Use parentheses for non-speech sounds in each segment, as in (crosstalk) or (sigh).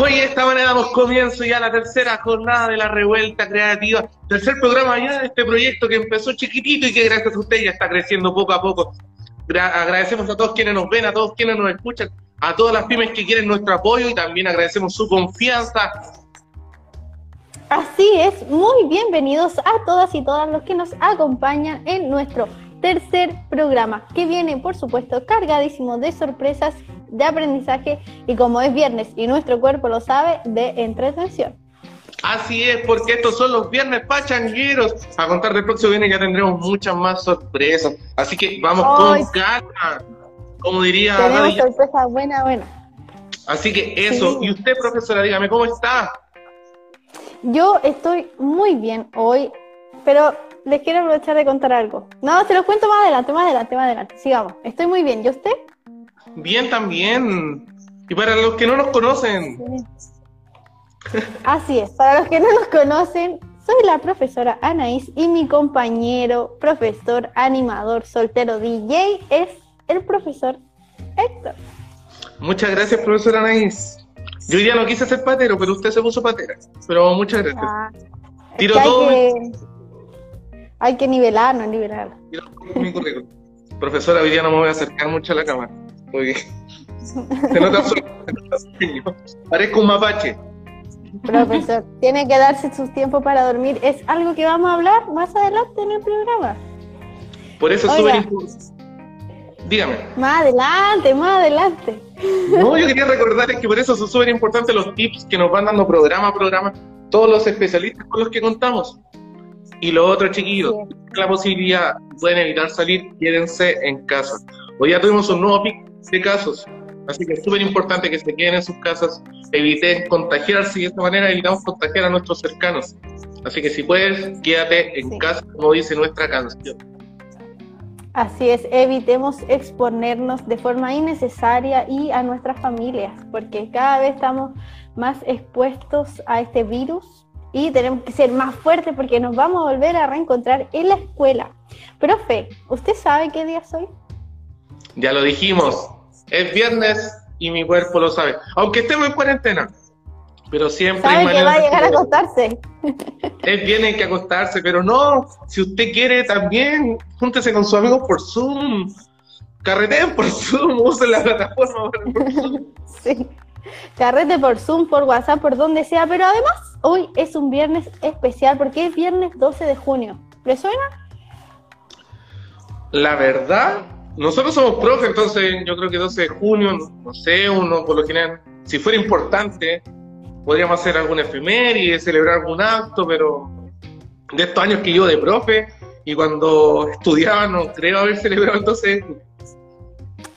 Hoy de esta manera damos comienzo ya a la tercera jornada de la revuelta creativa, tercer programa ya de este proyecto que empezó chiquitito y que gracias a usted ya está creciendo poco a poco. agradecemos a todos quienes nos ven, a todos quienes nos escuchan, a todas las pymes que quieren nuestro apoyo y también agradecemos su confianza. Así es, muy bienvenidos a todas y todas los que nos acompañan en nuestro tercer programa, que viene, por supuesto, cargadísimo de sorpresas, de aprendizaje y como es viernes y nuestro cuerpo lo sabe, de entretención. Así es, porque estos son los viernes pachangueros. A contar del próximo viernes ya tendremos muchas más sorpresas. Así que vamos con calma, como diría. Tenemos sorpresas buena, buena. Así que eso. Y usted, profesora, dígame, ¿cómo está? Yo estoy muy bien hoy, pero les quiero aprovechar de contar algo. No, se lo cuento más adelante, más adelante, más adelante. Sigamos. Estoy muy bien. ¿Y usted? Bien también. Y para los que no nos conocen. Así es, para los que no nos conocen, soy la profesora Anaís y mi compañero, profesor, animador, soltero, DJ es el profesor Héctor. Muchas gracias, profesora Anaís. Yo ya no quise ser patero, pero usted se puso patera. Pero muchas gracias. Ah, Tiro todo. Hay que nivelarnos, nivelar. Profesora, hoy día no me voy a acercar mucho a la cámara. (laughs) Se nota solo. Parezco un mapache. Profesor, tiene que darse su tiempo para dormir. Es algo que vamos a hablar más adelante en el programa. Por eso es súper importante. Dígame. Más adelante, más adelante. No, yo quería recordarles que por eso son súper importantes los tips que nos van dando programa a programa todos los especialistas con los que contamos. Y los otros chiquillos, la posibilidad, pueden evitar salir, quédense en casa. Hoy ya tuvimos un nuevo pico de casos, así que es súper importante que se queden en sus casas, eviten contagiarse y de esta manera evitamos contagiar a nuestros cercanos. Así que si puedes, quédate en casa, como dice nuestra canción. Así es, evitemos exponernos de forma innecesaria y a nuestras familias, porque cada vez estamos más expuestos a este virus y tenemos que ser más fuertes porque nos vamos a volver a reencontrar en la escuela. Profe, ¿usted sabe qué día es hoy? Ya lo dijimos, es viernes y mi cuerpo lo sabe, aunque estemos en cuarentena. Pero siempre ¿Sabe que va a llegar a acostarse. Es bien hay que acostarse, pero no, si usted quiere también, júntese con sus amigos por Zoom, carreteen por Zoom, (laughs) use la plataforma por Zoom. (laughs) Sí. Carrete por Zoom, por WhatsApp, por donde sea, pero además hoy es un viernes especial porque es viernes 12 de junio. ¿Le suena? La verdad, nosotros somos profe, entonces yo creo que 12 de junio, no sé, uno por lo general, si fuera importante, podríamos hacer alguna efeméride, celebrar algún acto, pero de estos años que yo de profe y cuando estudiaba no creo haber celebrado el 12 de junio.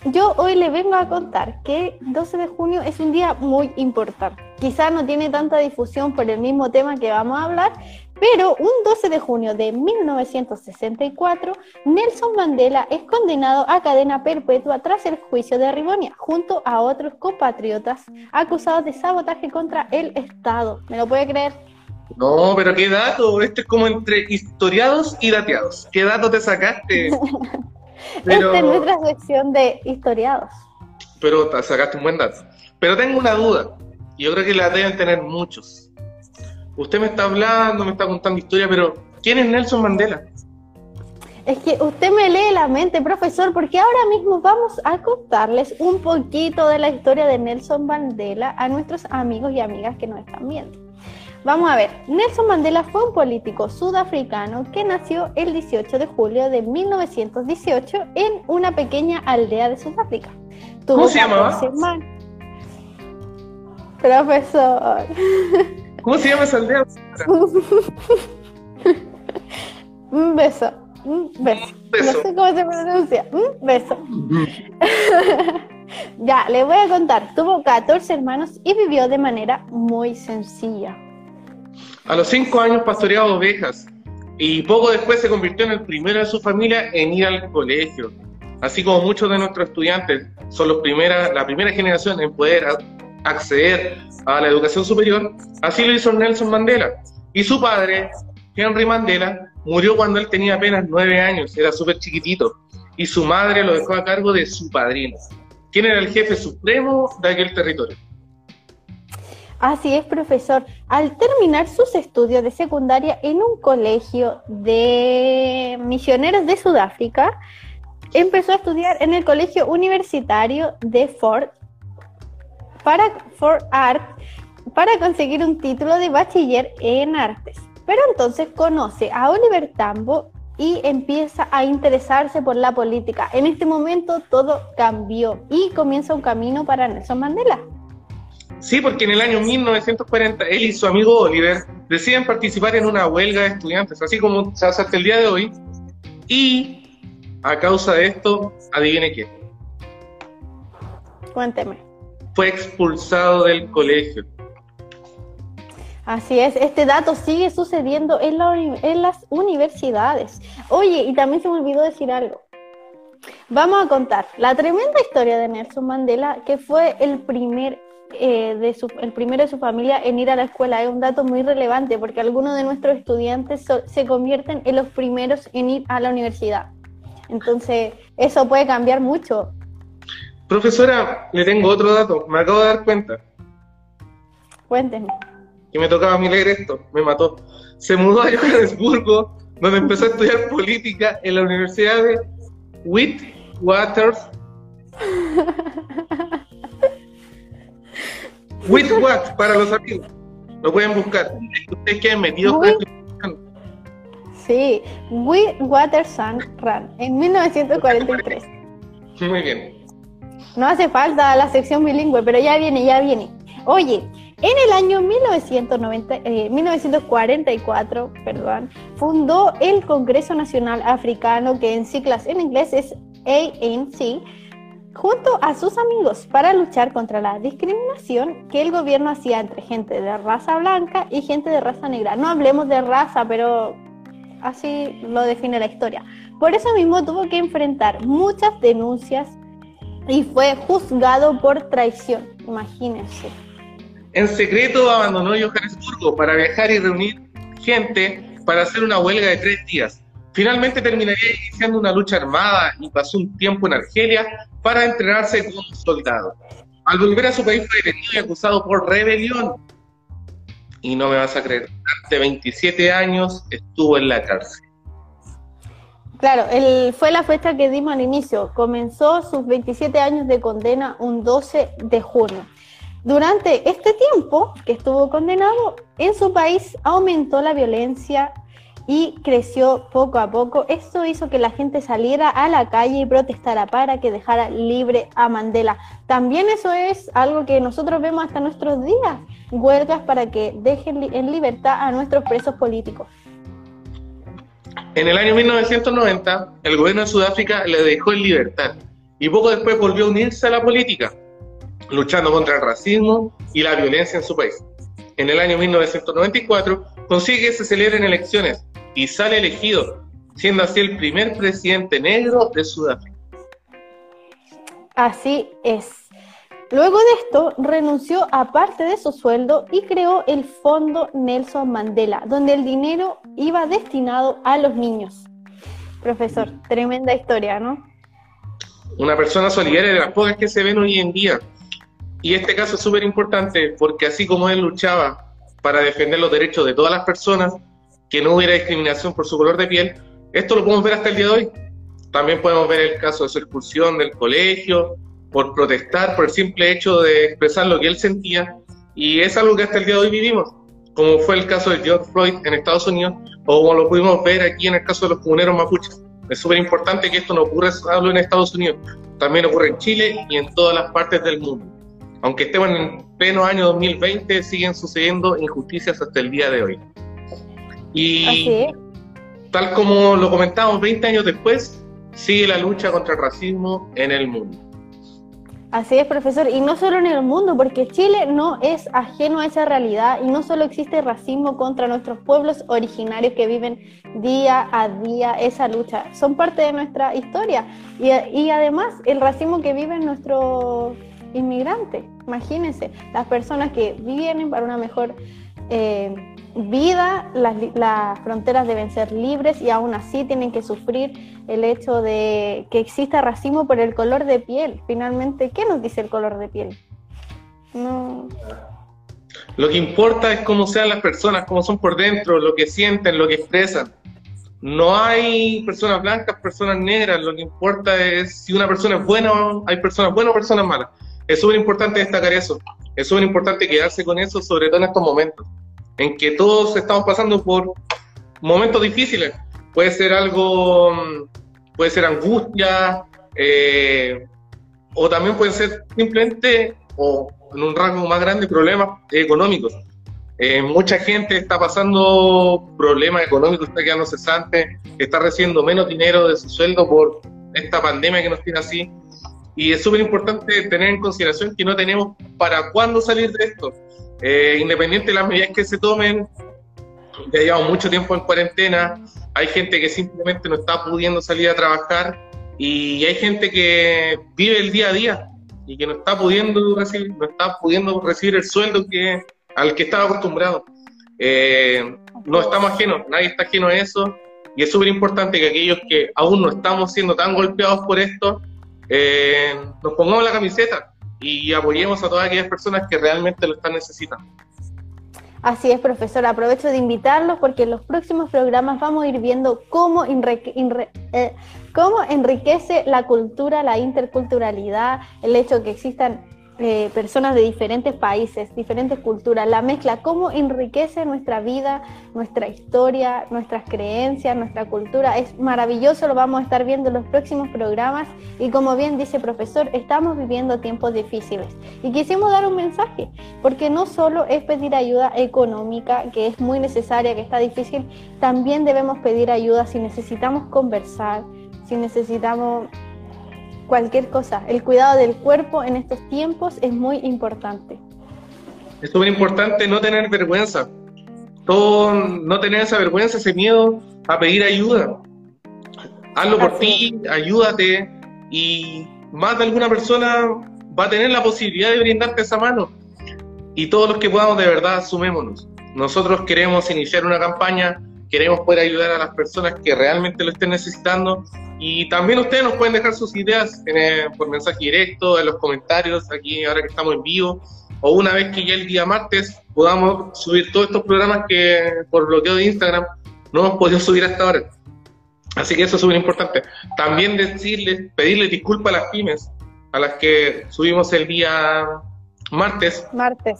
Yo hoy le vengo a contar que 12 de junio es un día muy importante. Quizás no tiene tanta difusión por el mismo tema que vamos a hablar, pero un 12 de junio de 1964, Nelson Mandela es condenado a cadena perpetua tras el juicio de Rivonia, junto a otros compatriotas acusados de sabotaje contra el Estado. ¿Me lo puede creer? No, pero qué dato, esto es como entre historiados y dateados. ¿Qué dato te sacaste? (laughs) Esta es nuestra sección de historiados. Pero sacaste un buen dato. Pero tengo una duda, y yo creo que la deben tener muchos. Usted me está hablando, me está contando historia, pero ¿quién es Nelson Mandela? Es que usted me lee la mente, profesor, porque ahora mismo vamos a contarles un poquito de la historia de Nelson Mandela a nuestros amigos y amigas que nos están viendo. Vamos a ver, Nelson Mandela fue un político sudafricano que nació el 18 de julio de 1918 en una pequeña aldea de Sudáfrica. ¿Cómo se llamaba? Profesor. ¿Cómo se llama esa aldea? (laughs) un beso. Un beso. No sé cómo se pronuncia. Un beso. (laughs) ya, le voy a contar. Tuvo 14 hermanos y vivió de manera muy sencilla. A los cinco años pastoreaba ovejas y poco después se convirtió en el primero de su familia en ir al colegio. Así como muchos de nuestros estudiantes son los primera, la primera generación en poder acceder a la educación superior, así lo hizo Nelson Mandela. Y su padre, Henry Mandela, murió cuando él tenía apenas nueve años, era súper chiquitito, y su madre lo dejó a cargo de su padrino, quien era el jefe supremo de aquel territorio. Así es, profesor. Al terminar sus estudios de secundaria en un colegio de misioneros de Sudáfrica, empezó a estudiar en el colegio universitario de Fort para Fort Art para conseguir un título de bachiller en artes. Pero entonces conoce a Oliver Tambo y empieza a interesarse por la política. En este momento todo cambió y comienza un camino para Nelson Mandela. Sí, porque en el año 1940 él y su amigo Oliver deciden participar en una huelga de estudiantes, así como se hace hasta el día de hoy. Y a causa de esto, adivine quién. Cuénteme. Fue expulsado del colegio. Así es, este dato sigue sucediendo en, las universidades. Oye, y también se me olvidó decir algo. Vamos a contar la tremenda historia de Nelson Mandela, que fue el primer eh, de su, el primero de su familia en ir a la escuela. Es un dato muy relevante porque algunos de nuestros estudiantes se convierten en los primeros en ir a la universidad. Entonces, eso puede cambiar mucho. Profesora, le tengo otro dato, me acabo de dar cuenta. Cuéntenme. Que me tocaba a mí leer esto, me mató. Se mudó a Johannesburgo, donde empezó a estudiar política en la Universidad de Witwatersrand With what, para los amigos. Lo pueden buscar. Ustedes queden metidos con Sí, Run, en 1943. Muy bien. No hace falta la sección bilingüe, pero ya viene, ya viene. Oye, en el año 1990, 1944, eh, perdón, fundó el Congreso Nacional Africano, que en siglas en inglés es ANC, junto a sus amigos para luchar contra la discriminación que el gobierno hacía entre gente de raza blanca y gente de raza negra. No hablemos de raza, pero así lo define la historia. Por eso mismo tuvo que enfrentar muchas denuncias y fue juzgado por traición, imagínense. En secreto abandonó Johannesburgo para viajar y reunir gente para hacer una huelga de tres días. Finalmente terminaría iniciando una lucha armada y pasó un tiempo en Argelia para entrenarse como soldado. Al volver a su país fue detenido y acusado por rebelión. Y no me vas a creer, durante 27 años estuvo en la cárcel. Claro, fue la fecha que dimos al inicio. Comenzó sus 27 años de condena un 12 de junio. Durante este tiempo que estuvo condenado, en su país aumentó la violencia y creció poco a poco. Esto hizo que la gente saliera a la calle y protestara para que dejara libre a Mandela. También eso es algo que nosotros vemos hasta nuestros días, huelgas para que dejen en libertad a nuestros presos políticos. En el año 1990, el gobierno de Sudáfrica le dejó en libertad y poco después volvió a unirse a la política, luchando contra el racismo y la violencia en su país. En el año 1994 consigue que se celebren elecciones y sale elegido, siendo así el primer presidente negro de Sudáfrica. Así es. Luego de esto, renunció a parte de su sueldo y creó el Fondo Nelson Mandela, donde el dinero iba destinado a los niños. Profesor, tremenda historia, ¿no? Una persona solidaria de las pocas que se ven hoy en día. Y este caso es súper importante porque así como él luchaba para defender los derechos de todas las personas, que no hubiera discriminación por su color de piel. Esto lo podemos ver hasta el día de hoy. También podemos ver el caso de su expulsión del colegio por protestar, por el simple hecho de expresar lo que él sentía. Y es algo que hasta el día de hoy vivimos, como fue el caso de George Floyd en Estados Unidos, o como lo pudimos ver aquí en el caso de los comuneros mapuches. Es súper importante que esto no ocurra solo en Estados Unidos, también ocurre en Chile y en todas las partes del mundo. Aunque estemos en pleno año 2020, siguen sucediendo injusticias hasta el día de hoy. Y tal como lo comentamos 20 años después, sigue la lucha contra el racismo en el mundo. Así es, profesor, y no solo en el mundo, porque Chile no es ajeno a esa realidad y no solo existe racismo contra nuestros pueblos originarios que viven día a día esa lucha, son parte de nuestra historia. Y, y además el racismo que viven nuestros inmigrantes, imagínense, las personas que vienen para una mejor eh, vida, las, fronteras deben ser libres y aún así tienen que sufrir el hecho de que exista racismo por el color de piel. Finalmente, ¿qué nos dice el color de piel? No. Lo que importa es cómo sean las personas, cómo son por dentro, lo que sienten, lo que expresan. No hay personas blancas, personas negras, lo que importa es si una persona es buena, hay personas buenas o personas malas. Es súper importante destacar eso, es súper importante quedarse con eso, sobre todo en estos momentos, en que todos estamos pasando por momentos difíciles. Puede ser algo, puede ser angustia, eh, o también puede ser simplemente, o en un rango más grande, problemas económicos. Eh, mucha gente está pasando problemas económicos, está quedando cesante, está recibiendo menos dinero de su sueldo por esta pandemia que nos tiene así. Y es súper importante tener en consideración que no tenemos para cuándo salir de esto. Eh, independiente de las medidas que se tomen, ya llevamos mucho tiempo en cuarentena, hay gente que simplemente no está pudiendo salir a trabajar y hay gente que vive el día a día y que no está pudiendo recibir, no está pudiendo recibir el sueldo que al que estaba acostumbrado. Eh, no estamos ajenos, nadie está ajeno a eso, y es súper importante que aquellos que aún no estamos siendo tan golpeados por esto, eh, nos pongamos la camiseta y apoyemos a todas aquellas personas que realmente lo están necesitando. Así es, profesor. Aprovecho de invitarlos porque en los próximos programas vamos a ir viendo cómo, eh, cómo enriquece la cultura, la interculturalidad, el hecho de que existan eh, personas de diferentes países, diferentes culturas, la mezcla, cómo enriquece nuestra vida, nuestra historia, nuestras creencias, nuestra cultura. Es maravilloso, lo vamos a estar viendo en los próximos programas y como bien dice el profesor, estamos viviendo tiempos difíciles y quisimos dar un mensaje, porque no solo es pedir ayuda económica, que es muy necesaria, que está difícil, también debemos pedir ayuda si necesitamos conversar, si necesitamos cualquier cosa. El cuidado del cuerpo en estos tiempos es muy importante. Es súper importante no tener vergüenza. Todo, no tener esa vergüenza, ese miedo a pedir ayuda. Hazlo por ti, ayúdate y más de alguna persona va a tener la posibilidad de brindarte esa mano. Y todos los que podamos de verdad, sumémonos. Nosotros queremos iniciar una campaña, queremos poder ayudar a las personas que realmente lo estén necesitando y también ustedes nos pueden dejar sus ideas por mensaje directo, en los comentarios, aquí ahora que estamos en vivo, o una vez que ya el día martes podamos subir todos estos programas que por bloqueo de Instagram no hemos podido subir hasta ahora. Así que eso es súper importante. También decirles, pedirles disculpas a las pymes, a las que subimos el día martes. Martes.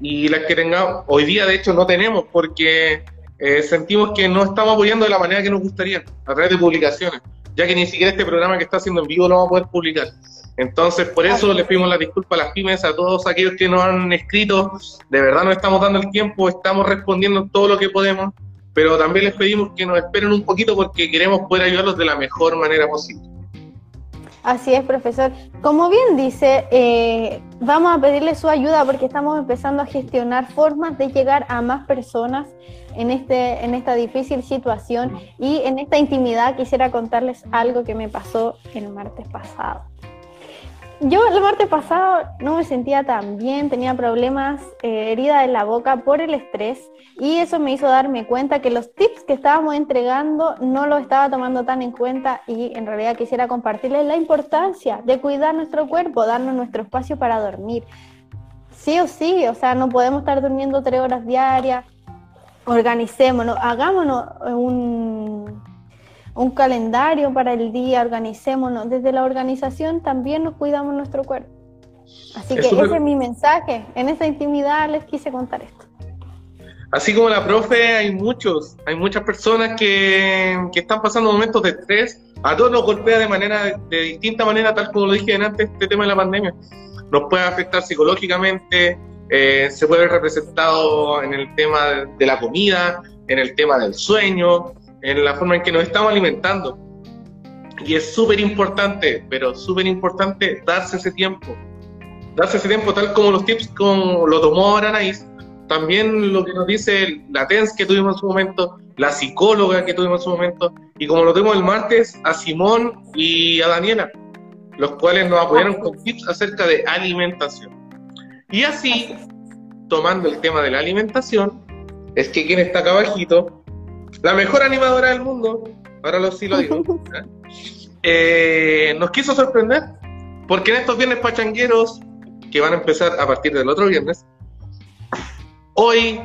Y las que tengamos, hoy día de hecho no tenemos porque eh, sentimos que no estamos apoyando de la manera que nos gustaría, a través de publicaciones ya que ni siquiera este programa que está haciendo en vivo lo vamos a poder publicar. Entonces, por eso les pedimos la disculpa a las pymes, a todos aquellos que nos han escrito. De verdad, no estamos dando el tiempo, estamos respondiendo todo lo que podemos, pero también les pedimos que nos esperen un poquito porque queremos poder ayudarlos de la mejor manera posible. Así es, profesor. Como bien dice, eh, vamos a pedirle su ayuda porque estamos empezando a gestionar formas de llegar a más personas en, este, en esta difícil situación y en esta intimidad quisiera contarles algo que me pasó el martes pasado. Yo el martes pasado no me sentía tan bien, tenía problemas, eh, herida en la boca por el estrés y eso me hizo darme cuenta que los tips que estábamos entregando no lo estaba tomando tan en cuenta y en realidad quisiera compartirles la importancia de cuidar nuestro cuerpo, darnos nuestro espacio para dormir. Sí o sí, o sea, no podemos estar durmiendo tres horas diarias, organicémonos, hagámonos un un calendario para el día, organicémonos. Desde la organización también nos cuidamos nuestro cuerpo. Así que ese es mi mensaje. En esta intimidad les quise contar esto. Así como la profe, hay muchos, hay muchas personas que, están pasando momentos de estrés. A todos nos golpea de manera, de distinta manera, tal como lo dije antes, este tema de la pandemia. Nos puede afectar psicológicamente, eh, se puede ver representado en el tema de la comida, en el tema del sueño, en la forma en que nos estamos alimentando. Y es súper importante, pero súper importante darse ese tiempo. Darse ese tiempo tal como los tips como lo tomó ahora Anaís, también lo que nos dice la TENS que tuvimos en su momento, la psicóloga que tuvimos en su momento, y como lo tuvimos el martes, a Simón y a Daniela, los cuales nos apoyaron con tips acerca de alimentación. Y así, tomando el tema de la alimentación, es que quien está acá abajito la mejor animadora del mundo, ahora lo sí lo digo, (laughs) eh, nos quiso sorprender, porque en estos viernes pachangueros, que van a empezar a partir del otro viernes, Hoy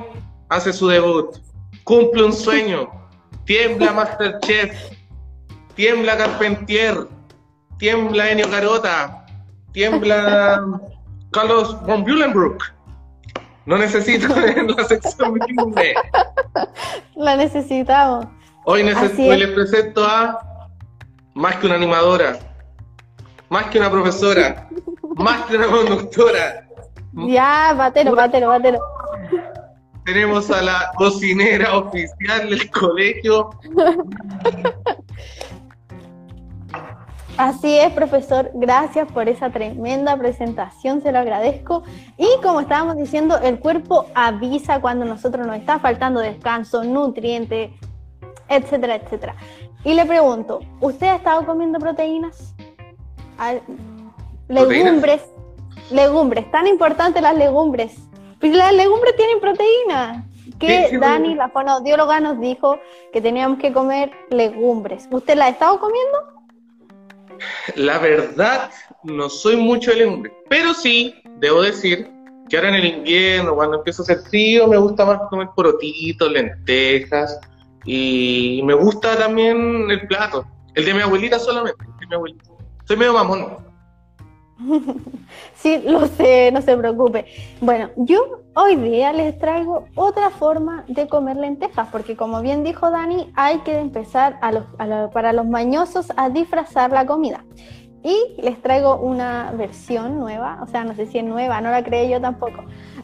hace su debut, cumple un sueño, tiembla Masterchef, tiembla Carpentier, tiembla Enio Carota, tiembla Carlos von Bulenbrook. No necesito (laughs) la sección B. La necesitamos. Hoy, les presento a más que una animadora, más que una profesora, (laughs) más que una conductora. Ya, batero, batero, batero. Tenemos a la cocinera oficial del colegio. (laughs) Así es, profesor. Gracias por esa tremenda presentación, se lo agradezco. Y como estábamos diciendo, el cuerpo avisa cuando nosotros nos está faltando descanso, nutrientes, etcétera, etcétera. Y le pregunto, ¿usted ha estado comiendo proteínas? Legumbres, legumbres, tan importantes las legumbres. Pues las legumbres tienen proteínas. Que Dani, la fonoaudióloga, nos dijo que teníamos que comer legumbres. ¿Usted la ha estado comiendo? La verdad, no soy mucho de legumbres, pero sí, debo decir que ahora en el invierno, cuando empieza a hacer frío, me gusta más comer porotitos, lentejas, y me gusta también el plato, el de mi abuelita solamente, el de mi abuelita. Soy medio mamón. Sí, lo sé, no se preocupe. Bueno, yo hoy día les traigo otra forma de comer lentejas, porque como bien dijo Dani, hay que empezar a los, para los mañosos a disfrazar la comida. Y les traigo una versión nueva, o sea, no sé si es nueva, no la creé yo tampoco,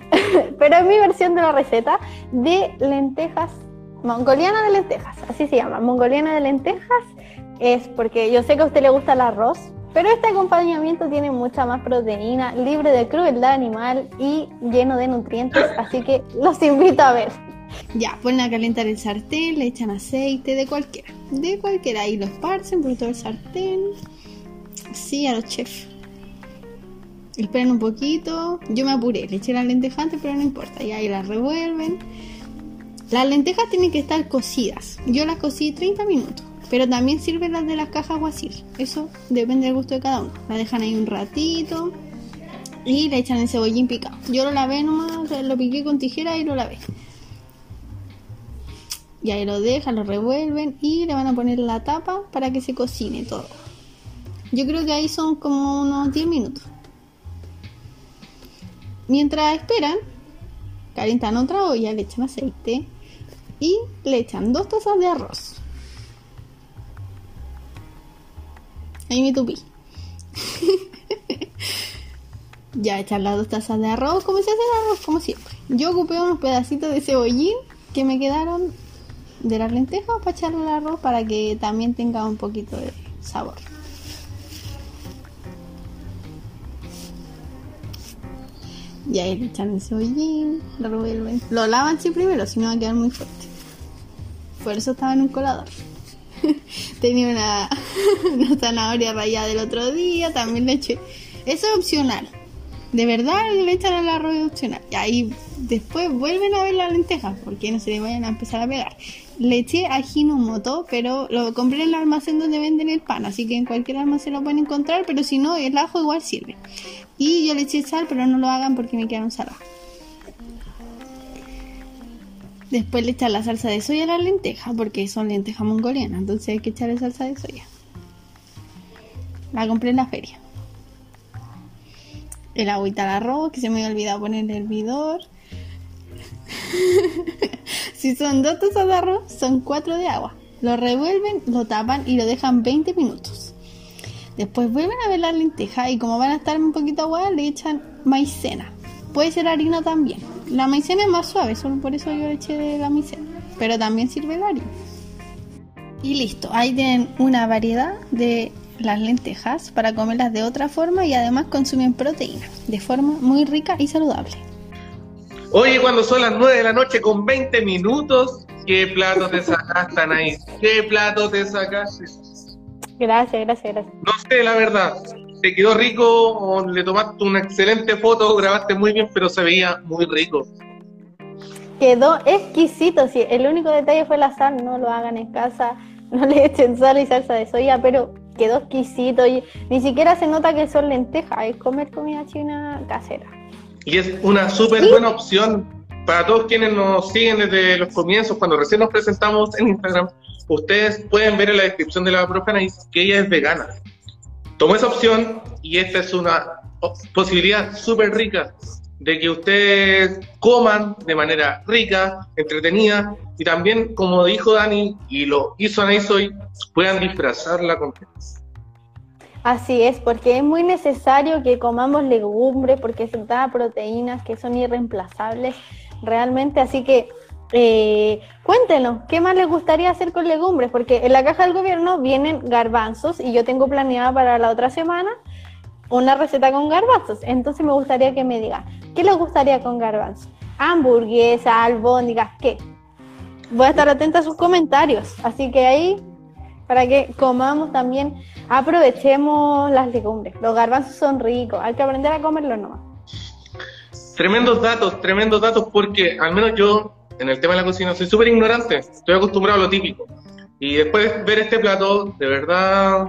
(laughs) pero es mi versión de la receta de lentejas, mongoliana de lentejas, así se llama, mongoliana de lentejas, es porque yo sé que a usted le gusta el arroz, pero este acompañamiento tiene mucha más proteína, libre de crueldad animal y lleno de nutrientes, (laughs) así que los invito a ver. Ya, ponen a calentar el sartén, le echan aceite de cualquiera, de cualquiera, y lo esparcen por todo el sartén. Sí, a los chefs. Esperen un poquito. Yo me apuré, le eché las lentejas antes, pero no importa. Y ahí las revuelven. Las lentejas tienen que estar cocidas. Yo las cocí 30 minutos. Pero también sirven las de las cajas guasir. Eso depende del gusto de cada uno. La dejan ahí un ratito y le echan el cebollín picado. Yo lo lavé nomás, lo piqué con tijera y lo lavé. Y ahí lo dejan, lo revuelven y le van a poner la tapa para que se cocine todo. Yo creo que ahí son como unos 10 minutos. Mientras esperan, calientan otra olla, le echan aceite y le echan dos tazas de arroz. Ahí me tupí. ya echar las dos tazas de arroz, como se hace el arroz, como siempre. Yo ocupé unos pedacitos de cebollín que me quedaron de las lentejas para echarle al arroz para que también tenga un poquito de sabor. Y ahí le echan el cebollín, lo revuelven. Lo lavan sí primero, si no va a quedar muy fuerte. Por eso estaba en un colador. (laughs) Tenía una, (laughs) zanahoria rayada del otro día, también le eché. Eso es opcional. De verdad le echan al arroz opcional. Y ahí después vuelven a ver las lentejas, porque no se le vayan a empezar a pegar. Le eché moto pero lo compré en el almacén donde venden el pan, así que en cualquier almacén lo pueden encontrar, pero si no, el ajo igual sirve. Y yo le eché sal, pero no lo hagan porque me quedaron saladas. Después le echan la salsa de soya a las lentejas, porque son lentejas mongolianas, entonces hay que echarle salsa de soya. La compré en la feria. El agüita al arroz, que se me había olvidado poner el hervidor. (laughs) si son dos tazas de arroz, son cuatro de agua. Lo revuelven, lo tapan y lo dejan 20 minutos. Después vuelven a ver las lentejas y como van a estar un poquito agua, le echan maicena. Puede ser harina también. La maicena es más suave, solo por eso yo le eché la maicena. Pero también sirve la harina. Y listo, ahí tienen una variedad de las lentejas para comerlas de otra forma y además consumen proteína de forma muy rica y saludable. Oye, cuando son las 9 de la noche con 20 minutos, ¿qué plato te sacaste, Anaís? ¿Qué plato te sacaste? Gracias, gracias, gracias. No sé, la verdad te quedó rico o le tomaste una excelente foto, grabaste muy bien, pero se veía muy rico. Quedó exquisito, sí, el único detalle fue la sal, no lo hagan en casa, no le echen sal y salsa de soya, pero quedó exquisito y ni siquiera se nota que son lentejas, es comer comida china casera. Y es una súper buena opción para todos quienes nos siguen desde los comienzos, cuando recién nos presentamos en Instagram, ustedes pueden ver en la descripción de la profe que ella es vegana. Tomó esa opción y esta es una posibilidad súper rica de que ustedes coman de manera rica, entretenida y también, como dijo Dani y lo hizo Anaís hoy, puedan disfrazar la comida. Así es, porque es muy necesario que comamos legumbres porque son da proteínas que son irreemplazables realmente, así que eh, cuéntenos, ¿qué más les gustaría hacer con legumbres? Porque en la caja del gobierno vienen garbanzos y yo tengo planeada para la otra semana una receta con garbanzos. Entonces me gustaría que me digan, ¿qué les gustaría con garbanzos? Hamburguesa, albóndigas, ¿qué? Voy a estar atenta a sus comentarios. Así que ahí, para que comamos también, aprovechemos las legumbres. Los garbanzos son ricos, hay que aprender a comerlos nomás. Tremendos datos, tremendos datos, porque al menos yo en el tema de la cocina soy súper ignorante, estoy acostumbrado a lo típico. Y después ver este plato, de verdad,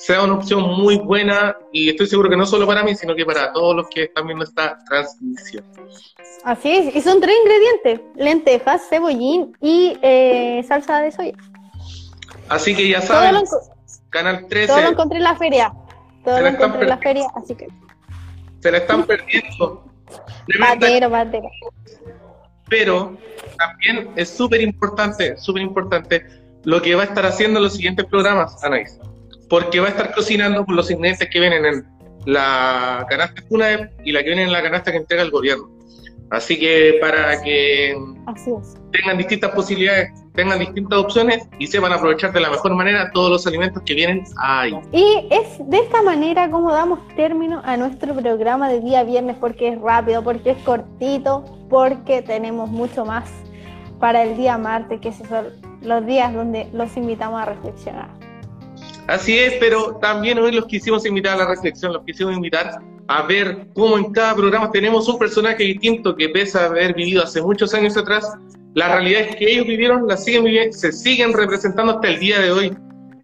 sea una opción muy buena y estoy seguro que no solo para mí, sino que para todos los que están viendo esta transmisión. Así es, y son tres ingredientes, lentejas, cebollín y eh, salsa de soya. Así que ya saben, Canal 13. Todo lo encontré en la feria, todo lo encontré en la feria, así que... Se la están perdiendo. Batero, batero. Pero también es súper importante, súper importante lo que va a estar haciendo en los siguientes programas, Anaís porque va a estar cocinando con los ingredientes que vienen en la canasta CUNAEP y la que viene en la canasta que entrega el gobierno. Así que para que tengan distintas posibilidades, tengan distintas opciones y sepan aprovechar de la mejor manera todos los alimentos que vienen ahí. Y es de esta manera como damos término a nuestro programa de día viernes, porque es rápido, porque es cortito, porque tenemos mucho más para el día martes, que son los días donde los invitamos a reflexionar. Así es, pero también hoy los quisimos invitar a la reflexión, los quisimos invitar a ver cómo en cada programa tenemos un personaje distinto que pese a haber vivido hace muchos años atrás, la realidad es que ellos vivieron, la siguen viviendo, se siguen representando hasta el día de hoy.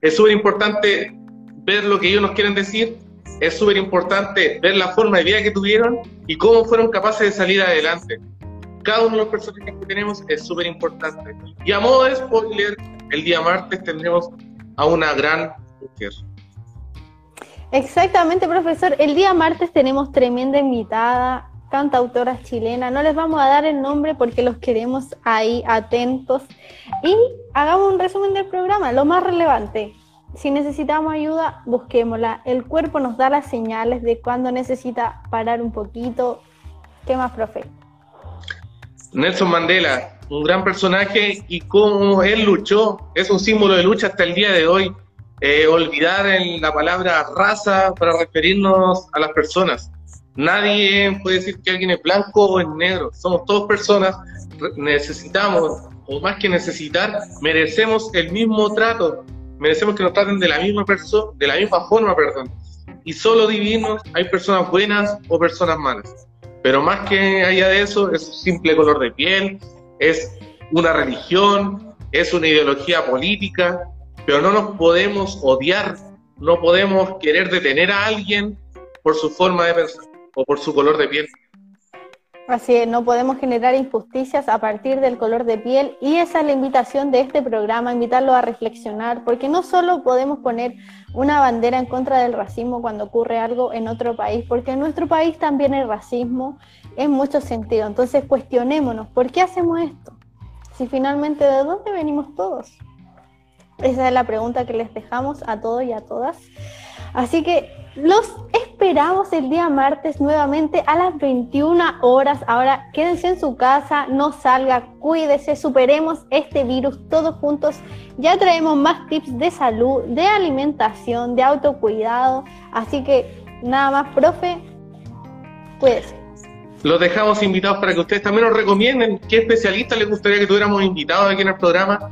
Es súper importante ver lo que ellos nos quieren decir, es súper importante ver la forma de vida que tuvieron y cómo fueron capaces de salir adelante. Cada uno de los personajes que tenemos es súper importante. Y a modo de spoiler, el día martes tendremos a una gran Exactamente, profesor. El día martes tenemos tremenda invitada, cantautora chilena. No les vamos a dar el nombre porque los queremos ahí atentos. Y hagamos un resumen del programa, lo más relevante. Si necesitamos ayuda, busquémosla. El cuerpo nos da las señales de cuando necesita parar un poquito. ¿Qué más, profe? Nelson Mandela, un gran personaje y cómo él luchó, es un símbolo de lucha hasta el día de hoy eh, olvidar en la palabra raza para referirnos a las personas. Nadie puede decir que alguien es blanco o es negro. Somos todos personas. Necesitamos, o más que necesitar, merecemos el mismo trato. Merecemos que nos traten de la misma persona, de la misma forma, perdón. Y solo divinos hay personas buenas o personas malas. Pero más que allá de eso, es un simple color de piel, es una religión, es una ideología política, pero no nos podemos odiar, no podemos querer detener a alguien por su forma de pensar o por su color de piel. Así es, no podemos generar injusticias a partir del color de piel y esa es la invitación de este programa, invitarlo a reflexionar, porque no solo podemos poner una bandera en contra del racismo cuando ocurre algo en otro país, porque en nuestro país también hay racismo en muchos sentidos. Entonces cuestionémonos, ¿por qué hacemos esto? Si finalmente de dónde venimos todos. Esa es la pregunta que les dejamos a todos y a todas. Así que los esperamos el día martes nuevamente a las 21 horas. Ahora quédense en su casa, no salga, cuídese, superemos este virus todos juntos. Ya traemos más tips de salud, de alimentación, de autocuidado. Así que nada más, profe, cuídese. Los dejamos invitados para que ustedes también nos recomienden qué especialistas les gustaría que tuviéramos invitados aquí en el programa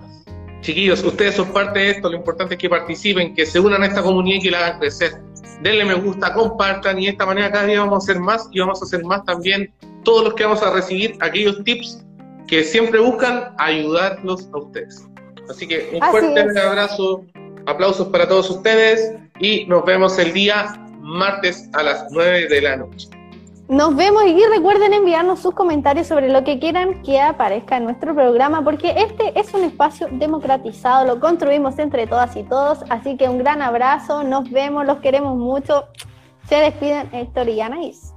Chiquillos, ustedes son parte de esto, lo importante es que participen, que se unan a esta comunidad y que la hagan crecer. Denle me gusta, compartan y de esta manera cada día vamos a hacer más y vamos a hacer más también todos los que vamos a recibir aquellos tips que siempre buscan ayudarlos a ustedes. Así que un fuerte abrazo, aplausos para todos ustedes y nos vemos el día martes a las 9 de la noche. Nos vemos y recuerden enviarnos sus comentarios sobre lo que quieran que aparezca en nuestro programa, porque este es un espacio democratizado, lo construimos entre todas y todos, así que un gran abrazo, nos vemos, los queremos mucho. Se despiden Héctor y Anaís.